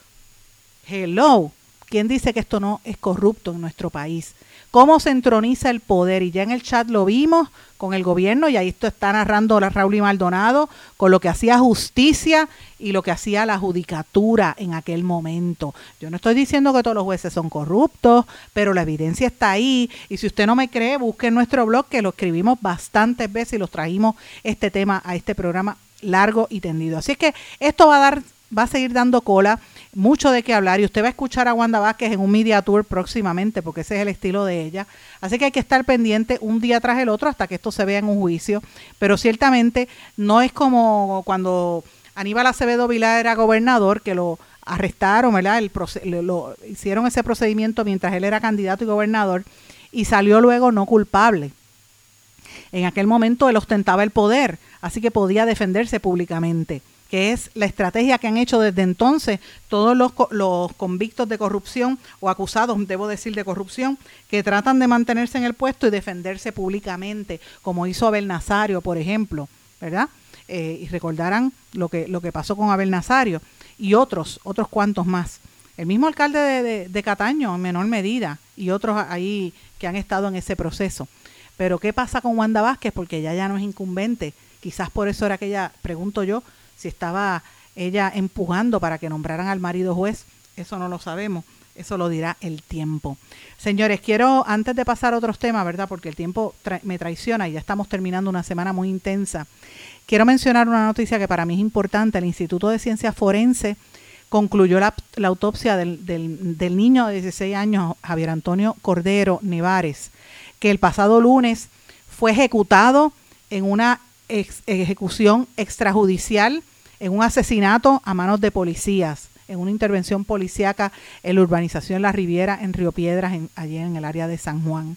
Hello. ¿Quién dice que esto no es corrupto en nuestro país? Cómo se entroniza el poder. Y ya en el chat lo vimos con el gobierno, y ahí esto está narrando la Raúl y Maldonado, con lo que hacía justicia y lo que hacía la judicatura en aquel momento. Yo no estoy diciendo que todos los jueces son corruptos, pero la evidencia está ahí. Y si usted no me cree, busque en nuestro blog, que lo escribimos bastantes veces y los trajimos este tema a este programa largo y tendido. Así es que esto va a dar, va a seguir dando cola. Mucho de qué hablar y usted va a escuchar a Wanda Vázquez en un media tour próximamente porque ese es el estilo de ella. Así que hay que estar pendiente un día tras el otro hasta que esto se vea en un juicio, pero ciertamente no es como cuando Aníbal Acevedo Vilá era gobernador que lo arrestaron, ¿verdad? El lo, hicieron ese procedimiento mientras él era candidato y gobernador y salió luego no culpable. En aquel momento él ostentaba el poder, así que podía defenderse públicamente que es la estrategia que han hecho desde entonces todos los, los, convictos de corrupción o acusados, debo decir, de corrupción, que tratan de mantenerse en el puesto y defenderse públicamente, como hizo Abel Nazario, por ejemplo, ¿verdad? Eh, y recordarán lo que, lo que pasó con Abel Nazario y otros, otros cuantos más. El mismo alcalde de, de Cataño, en menor medida, y otros ahí que han estado en ese proceso. Pero ¿qué pasa con Wanda Vázquez? Porque ella ya no es incumbente. Quizás por eso era que ella, pregunto yo, si estaba ella empujando para que nombraran al marido juez, eso no lo sabemos, eso lo dirá el tiempo. Señores, quiero, antes de pasar a otros temas, ¿verdad? Porque el tiempo me traiciona y ya estamos terminando una semana muy intensa, quiero mencionar una noticia que para mí es importante. El Instituto de Ciencias Forense concluyó la, autopsia del, del, niño de 16 años, Javier Antonio Cordero Nevares, que el pasado lunes fue ejecutado en una ejecución extrajudicial en un asesinato a manos de policías, en una intervención policíaca en la urbanización La Riviera, en Río Piedras, en, allí en el área de San Juan.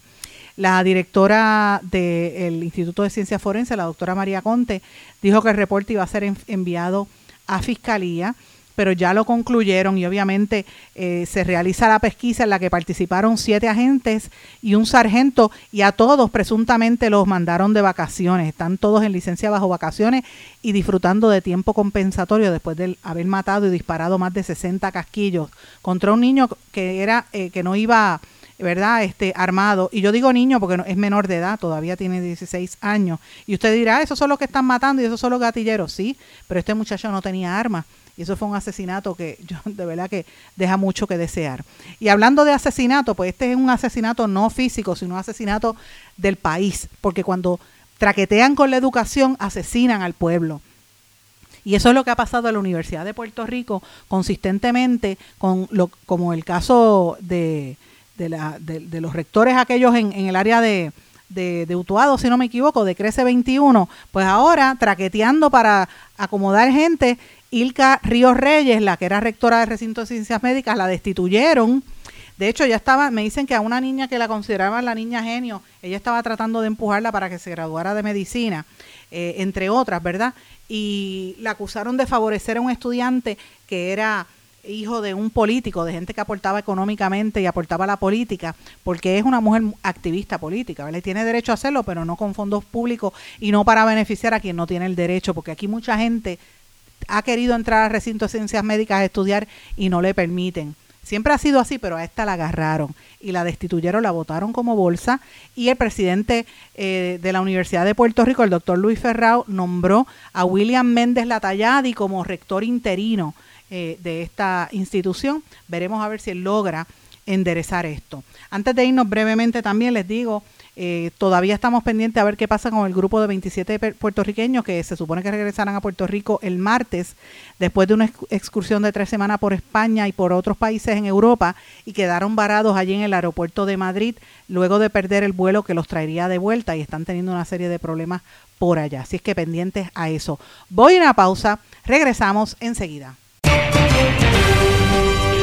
La directora del Instituto de Ciencias Forenses, la doctora María Conte, dijo que el reporte iba a ser enviado a Fiscalía pero ya lo concluyeron y obviamente eh, se realiza la pesquisa en la que participaron siete agentes y un sargento y a todos presuntamente los mandaron de vacaciones. Están todos en licencia bajo vacaciones y disfrutando de tiempo compensatorio después de haber matado y disparado más de 60 casquillos contra un niño que era eh, que no iba ¿verdad? Este, armado. Y yo digo niño porque es menor de edad, todavía tiene 16 años. Y usted dirá, ah, esos son los que están matando y esos son los gatilleros. Sí, pero este muchacho no tenía armas. Y eso fue un asesinato que yo de verdad que deja mucho que desear. Y hablando de asesinato, pues este es un asesinato no físico, sino asesinato del país, porque cuando traquetean con la educación, asesinan al pueblo. Y eso es lo que ha pasado en la Universidad de Puerto Rico consistentemente, con lo, como el caso de, de, la, de, los rectores aquellos en, en el área de, de, de, Utuado, si no me equivoco, de Crece 21, pues ahora traqueteando para acomodar gente Ilka Ríos Reyes, la que era rectora del recinto de ciencias médicas, la destituyeron. De hecho, ya estaba, me dicen que a una niña que la consideraban la niña genio, ella estaba tratando de empujarla para que se graduara de medicina, eh, entre otras, ¿verdad? Y la acusaron de favorecer a un estudiante que era hijo de un político, de gente que aportaba económicamente y aportaba a la política, porque es una mujer activista política, ¿vale? Tiene derecho a hacerlo, pero no con fondos públicos y no para beneficiar a quien no tiene el derecho, porque aquí mucha gente ha querido entrar al recinto de ciencias médicas a estudiar y no le permiten. Siempre ha sido así, pero a esta la agarraron y la destituyeron, la votaron como bolsa y el presidente eh, de la Universidad de Puerto Rico, el doctor Luis Ferrao, nombró a William Méndez Latalladi como rector interino eh, de esta institución. Veremos a ver si él logra enderezar esto. Antes de irnos brevemente también les digo eh, todavía estamos pendientes a ver qué pasa con el grupo de 27 puertorriqueños que se supone que regresarán a Puerto Rico el martes, después de una excursión de tres semanas por España y por otros países en Europa, y quedaron varados allí en el aeropuerto de Madrid, luego de perder el vuelo que los traería de vuelta y están teniendo una serie de problemas por allá. Así es que pendientes a eso. Voy a una pausa, regresamos enseguida.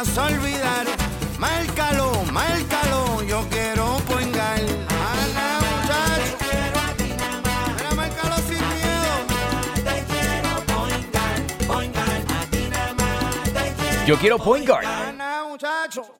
vayas a olvidar Márcalo, márcalo, yo quiero poingar. Ana, muchacho. Mira, márcalo sin miedo. Te quiero poingar, poingar. A ti nada más Yo quiero Point Guard. Ana, muchacho.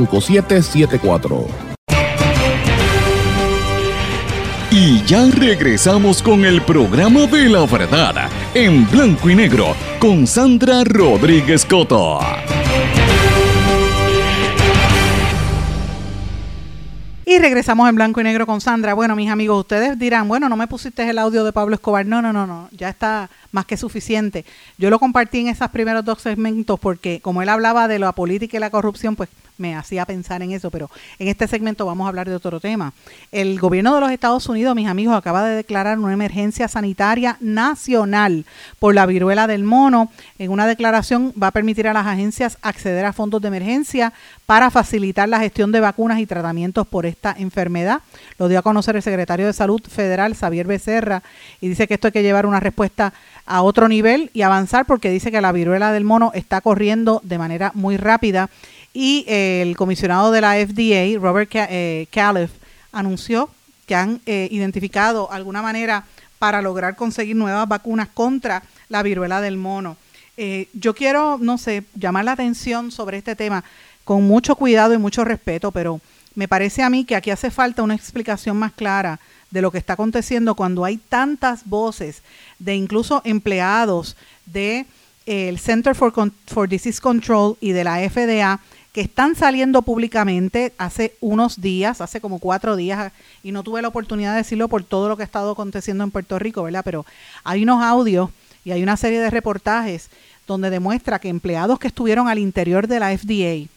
Y ya regresamos con el programa de la verdad en blanco y negro con Sandra Rodríguez Coto. Y regresamos en blanco y negro con Sandra. Bueno, mis amigos, ustedes dirán, bueno, no me pusiste el audio de Pablo Escobar. No, no, no, no, ya está más que suficiente. Yo lo compartí en esos primeros dos segmentos porque como él hablaba de la política y la corrupción, pues me hacía pensar en eso, pero en este segmento vamos a hablar de otro tema. El gobierno de los Estados Unidos, mis amigos, acaba de declarar una emergencia sanitaria nacional por la viruela del mono. En una declaración va a permitir a las agencias acceder a fondos de emergencia para facilitar la gestión de vacunas y tratamientos por esta enfermedad. Lo dio a conocer el secretario de Salud Federal, Xavier Becerra, y dice que esto hay que llevar una respuesta a otro nivel y avanzar porque dice que la viruela del mono está corriendo de manera muy rápida y eh, el comisionado de la FDA, Robert eh, Califf, anunció que han eh, identificado alguna manera para lograr conseguir nuevas vacunas contra la viruela del mono. Yo quiero, no sé, llamar la atención sobre este tema con mucho cuidado y mucho respeto, pero me parece a mí que aquí hace falta una explicación más clara de lo que está aconteciendo cuando hay tantas voces de incluso empleados de el Center for Disease Control y de la FDA que están saliendo públicamente hace unos días, hace como cuatro días, y no tuve la oportunidad de decirlo por todo lo que ha estado aconteciendo en Puerto Rico, ¿verdad? Pero hay unos audios y hay una serie de reportajes donde demuestra que empleados que estuvieron al interior de la FDA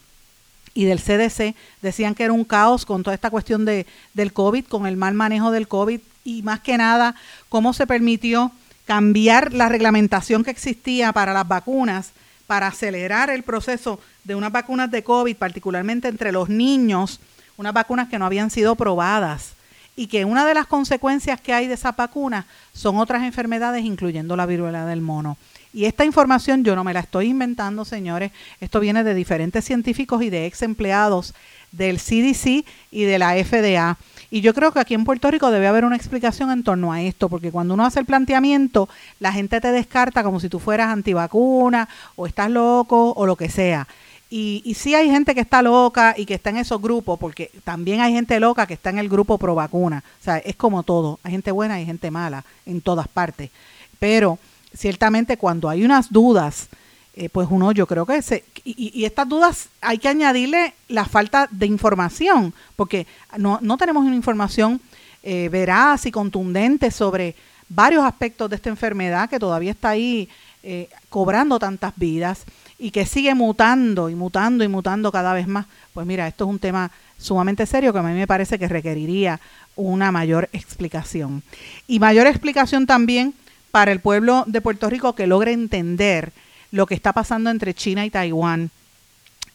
y del CDC decían que era un caos con toda esta cuestión de, del COVID, con el mal manejo del COVID y más que nada cómo se permitió cambiar la reglamentación que existía para las vacunas para acelerar el proceso de unas vacunas de COVID, particularmente entre los niños, unas vacunas que no habían sido probadas y que una de las consecuencias que hay de esas vacunas son otras enfermedades, incluyendo la viruela del mono. Y esta información yo no me la estoy inventando, señores. Esto viene de diferentes científicos y de ex empleados del CDC y de la FDA. Y yo creo que aquí en Puerto Rico debe haber una explicación en torno a esto, porque cuando uno hace el planteamiento, la gente te descarta como si tú fueras antivacuna o estás loco o lo que sea. Y, y sí hay gente que está loca y que está en esos grupos, porque también hay gente loca que está en el grupo pro vacuna. O sea, es como todo. Hay gente buena y gente mala en todas partes. Pero ciertamente cuando hay unas dudas, eh, pues uno yo creo que se, y, y estas dudas hay que añadirle la falta de información, porque no, no tenemos una información eh, veraz y contundente sobre varios aspectos de esta enfermedad que todavía está ahí eh, cobrando tantas vidas y que sigue mutando y mutando y mutando cada vez más. Pues mira, esto es un tema sumamente serio que a mí me parece que requeriría una mayor explicación. Y mayor explicación también para el pueblo de Puerto Rico que logre entender lo que está pasando entre China y Taiwán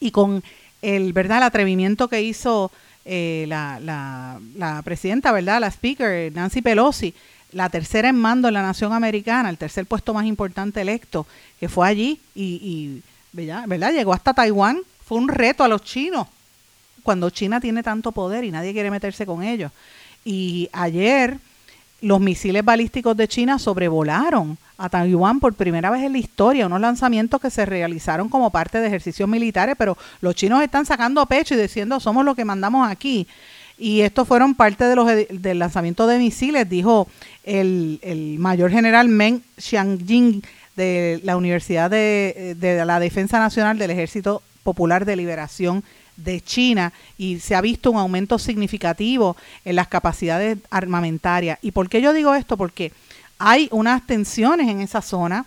y con el verdad el atrevimiento que hizo eh, la, la, la presidenta, ¿verdad? La speaker, Nancy Pelosi, la tercera en mando en la nación americana, el tercer puesto más importante electo, que fue allí y, y ¿verdad? Llegó hasta Taiwán. Fue un reto a los chinos, cuando China tiene tanto poder y nadie quiere meterse con ellos. Y ayer los misiles balísticos de China sobrevolaron a Taiwán por primera vez en la historia, unos lanzamientos que se realizaron como parte de ejercicios militares, pero los chinos están sacando pecho y diciendo somos los que mandamos aquí. Y estos fueron parte de los del lanzamiento de misiles, dijo el, el mayor general Meng Xiangjing de la Universidad de, de la Defensa Nacional del Ejército Popular de Liberación de China y se ha visto un aumento significativo en las capacidades armamentarias. ¿Y por qué yo digo esto? Porque hay unas tensiones en esa zona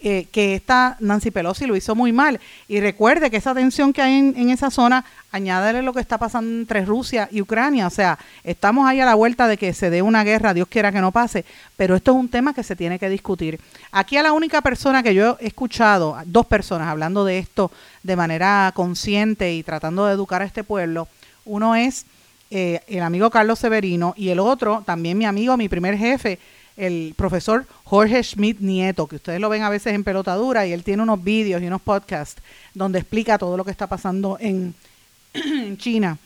eh, que esta Nancy Pelosi lo hizo muy mal. Y recuerde que esa tensión que hay en, esa zona, añádele lo que está pasando entre Rusia y Ucrania. O sea, estamos ahí a la vuelta de que se dé una guerra, Dios quiera que no pase, pero esto es un tema que se tiene que discutir. Aquí a la única persona que yo he escuchado, dos personas hablando de esto de manera consciente y tratando de educar a este pueblo, uno es eh, el amigo Carlos Severino y el otro, también mi amigo, mi primer jefe, el profesor Jorge Schmidt Nieto, que ustedes lo ven a veces en pelotadura y él tiene unos vídeos y unos podcasts donde explica todo lo que está pasando en, China.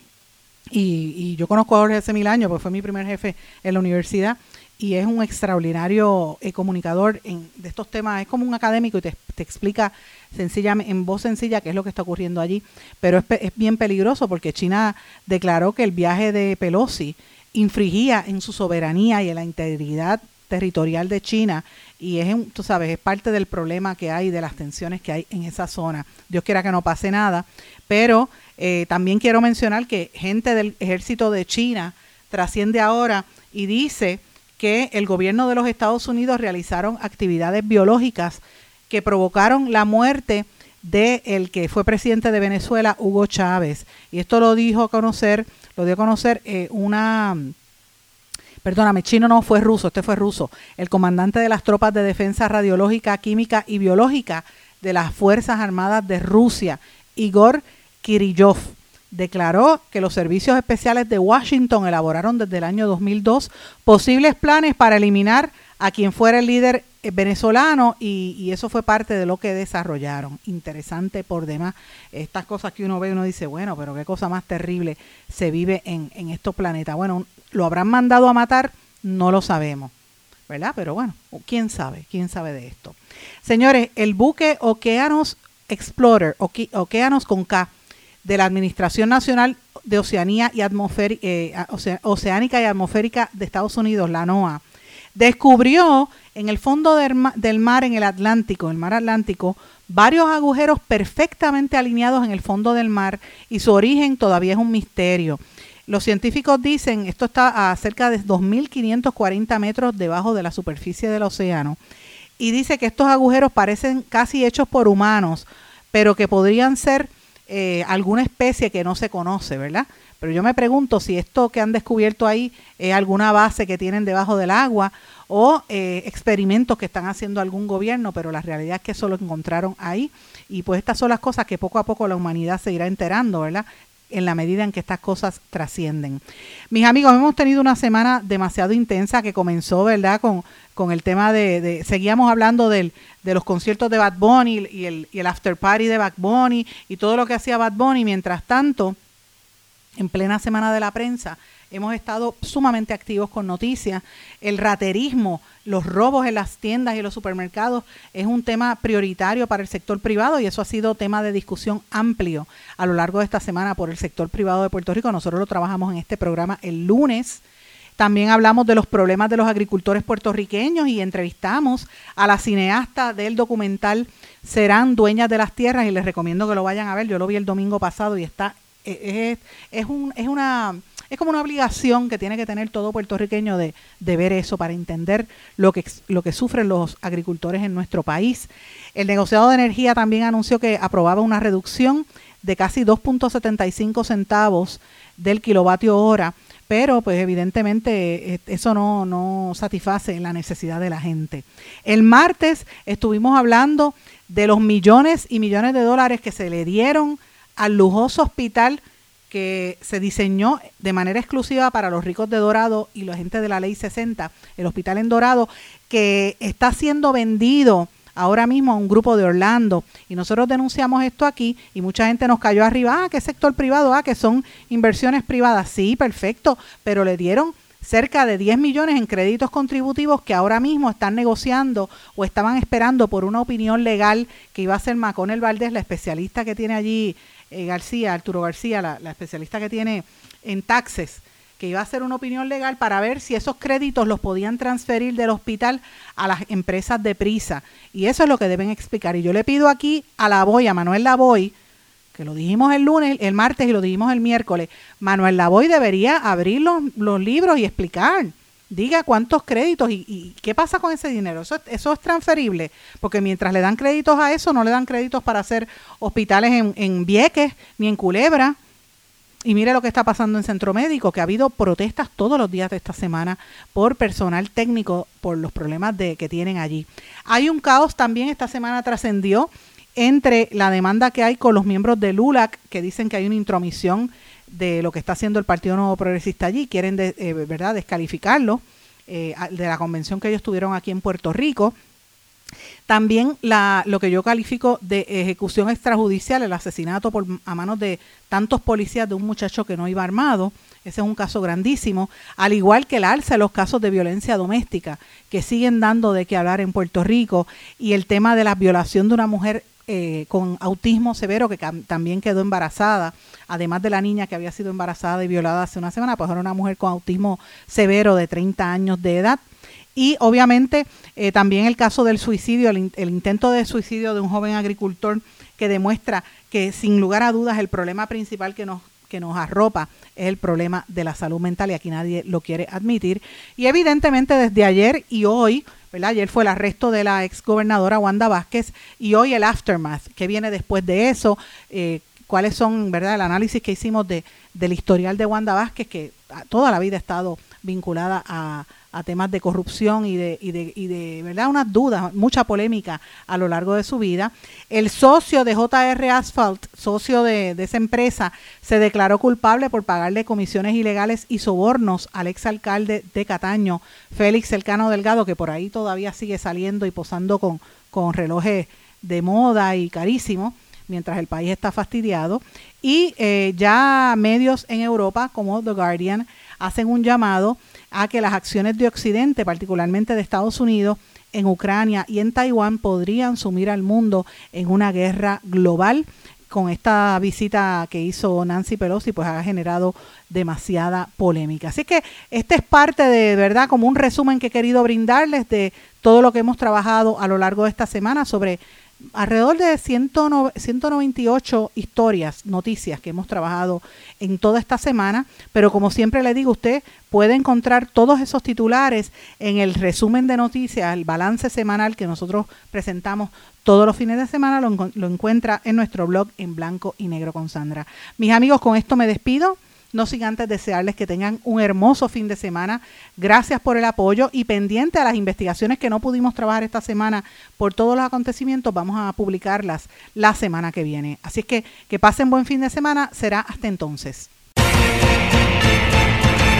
Y, y yo conozco a Jorge hace mil años, porque fue mi primer jefe en la universidad y es un extraordinario eh, comunicador en, de estos temas. Es como un académico y te, explica sencillamente, en voz sencilla qué es lo que está ocurriendo allí. Pero es, es bien peligroso porque China declaró que el viaje de Pelosi infringía en su soberanía y en la integridad territorial de China y es, tú sabes, es parte del problema que hay, de las tensiones que hay en esa zona. Dios quiera que no pase nada, pero eh, también quiero mencionar que gente del ejército de China trasciende ahora y dice que el gobierno de los Estados Unidos realizaron actividades biológicas que provocaron la muerte de el que fue presidente de Venezuela, Hugo Chávez. Y esto lo dijo a conocer, lo dio a conocer eh, una perdóname, chino no fue ruso, este fue ruso, el comandante de las tropas de defensa radiológica, química y biológica de las Fuerzas Armadas de Rusia, Igor Kirillov, declaró que los servicios especiales de Washington elaboraron desde el año 2002 posibles planes para eliminar a quien fuera el líder eh, venezolano y, y eso fue parte de lo que desarrollaron. Interesante por demás. Estas cosas que uno ve, uno dice, bueno, pero qué cosa más terrible se vive en, en estos planetas. Bueno, ¿lo habrán mandado a matar? No lo sabemos, ¿verdad? Pero bueno, ¿quién sabe? ¿Quién sabe de esto? Señores, el buque Okeanos Explorer, Oke- Okeanos con K, de la Administración Nacional de Oceanía y Atmosferi- eh, Oce- Oceánica y Atmosférica de Estados Unidos, la NOAA, descubrió en el fondo del ma- del mar, en el Atlántico, el mar Atlántico, varios agujeros perfectamente alineados en el fondo del mar y su origen todavía es un misterio. Los científicos dicen, esto está a cerca de 2.540 metros debajo de la superficie del océano, y dice que estos agujeros parecen casi hechos por humanos, pero que podrían ser eh, alguna especie que no se conoce, ¿verdad? Pero yo me pregunto si esto que han descubierto ahí es alguna base que tienen debajo del agua o eh, experimentos que están haciendo algún gobierno, pero la realidad es que eso lo encontraron ahí y pues estas son las cosas que poco a poco la humanidad se irá enterando, ¿verdad? en la medida en que estas cosas trascienden. Mis amigos, hemos tenido una semana demasiado intensa que comenzó, ¿verdad? Con, con el tema de, de- seguíamos hablando del, de los conciertos de Bad Bunny y el, y el after party de Bad Bunny y todo lo que hacía Bad Bunny. Mientras tanto, en plena semana de la prensa, hemos estado sumamente activos con noticias. El raterismo, los robos en las tiendas y los supermercados es un tema prioritario para el sector privado y eso ha sido tema de discusión amplio a lo largo de esta semana por el sector privado de Puerto Rico. Nosotros lo trabajamos en este programa el lunes. También hablamos de los problemas de los agricultores puertorriqueños y entrevistamos a la cineasta del documental Serán Dueñas de las Tierras y les recomiendo que lo vayan a ver. Yo lo vi el domingo pasado y está es, es, un, es una es como una obligación que tiene que tener todo puertorriqueño de, ver eso para entender lo que, lo que sufren los agricultores en nuestro país. El negociado de energía también anunció que aprobaba una reducción de casi 2.75 centavos del kilovatio hora, pero pues evidentemente eh, eso no, no satisface la necesidad de la gente. El martes estuvimos hablando de los millones y millones de dólares que se le dieron al lujoso hospital que se diseñó de manera exclusiva para los ricos de Dorado y la gente de la Ley 60, el hospital en Dorado, que está siendo vendido ahora mismo a un grupo de Orlando. Y nosotros denunciamos esto aquí y mucha gente nos cayó arriba, ah, que sector privado, ah, que son inversiones privadas. Sí, perfecto, pero le dieron cerca de 10 millones en créditos contributivos que ahora mismo están negociando o estaban esperando por una opinión legal que iba a ser Maconel Valdés, la especialista que tiene allí eh, García, Arturo García, la, especialista que tiene en taxes, que iba a hacer una opinión legal para ver si esos créditos los podían transferir del hospital a las empresas de prisa. Y eso es lo que deben explicar. Y yo le pido aquí a la Boy, a Manuel Lavoy, que lo dijimos el lunes, el martes y lo dijimos el miércoles, Manuel Lavoy debería abrir los libros y explicar diga cuántos créditos y, qué pasa con ese dinero. Eso, eso es transferible, porque mientras le dan créditos a eso, no le dan créditos para hacer hospitales en, en Vieques ni en Culebra. Y mire lo que está pasando en Centro Médico, que ha habido protestas todos los días de esta semana por personal técnico, por los problemas que tienen allí. Hay un caos también, esta semana trascendió entre la demanda que hay con los miembros del ULAC, que dicen que hay una intromisión de lo que está haciendo el Partido Nuevo Progresista allí, quieren eh, verdad descalificarlo eh, de la convención que ellos tuvieron aquí en Puerto Rico. También la, lo que yo califico de ejecución extrajudicial, el asesinato por, a manos de tantos policías de un muchacho que no iba armado, ese es un caso grandísimo, al igual que el alza de los casos de violencia doméstica que siguen dando de qué hablar en Puerto Rico y el tema de la violación de una mujer eh, con autismo severo que también quedó embarazada, además de la niña que había sido embarazada y violada hace una semana, pues era una mujer con autismo severo de 30 años de edad. Y obviamente eh, también el caso del suicidio, el, el, intento de suicidio de un joven agricultor que demuestra que sin lugar a dudas el problema principal que nos, que nos arropa es el problema de la salud mental y aquí nadie lo quiere admitir. Y evidentemente desde ayer y hoy, ¿verdad? Ayer fue el arresto de la ex gobernadora Wanda Vázquez y hoy el aftermath, que viene después de eso, eh, cuáles son, ¿verdad? El análisis que hicimos de, del historial de Wanda Vázquez, que toda la vida ha estado vinculada a, a temas de corrupción y de, y de, y de verdad unas dudas, mucha polémica a lo largo de su vida. El socio de JR Asphalt, socio de, esa empresa, se declaró culpable por pagarle comisiones ilegales y sobornos al exalcalde de Cataño, Félix Elcano Delgado, que por ahí todavía sigue saliendo y posando con, relojes de moda y carísimo mientras el país está fastidiado. Y eh, ya medios en Europa, como The Guardian, hacen un llamado a que las acciones de Occidente, particularmente de Estados Unidos, en Ucrania y en Taiwán podrían sumir al mundo en una guerra global. Con esta visita que hizo Nancy Pelosi, pues ha generado demasiada polémica. Así que este es parte de verdad como un resumen que he querido brindarles de todo lo que hemos trabajado a lo largo de esta semana sobre alrededor de 198 historias, noticias que hemos trabajado en toda esta semana, pero como siempre le digo, usted puede encontrar todos esos titulares en el resumen de noticias, el balance semanal que nosotros presentamos todos los fines de semana, lo, lo encuentra en nuestro blog en blanco y negro con Sandra. Mis amigos, con esto me despido. No sin antes desearles que tengan un hermoso fin de semana. Gracias por el apoyo y pendiente a las investigaciones que no pudimos trabajar esta semana por todos los acontecimientos, vamos a publicarlas la semana que viene. Así es que que pasen buen fin de semana. Será hasta entonces.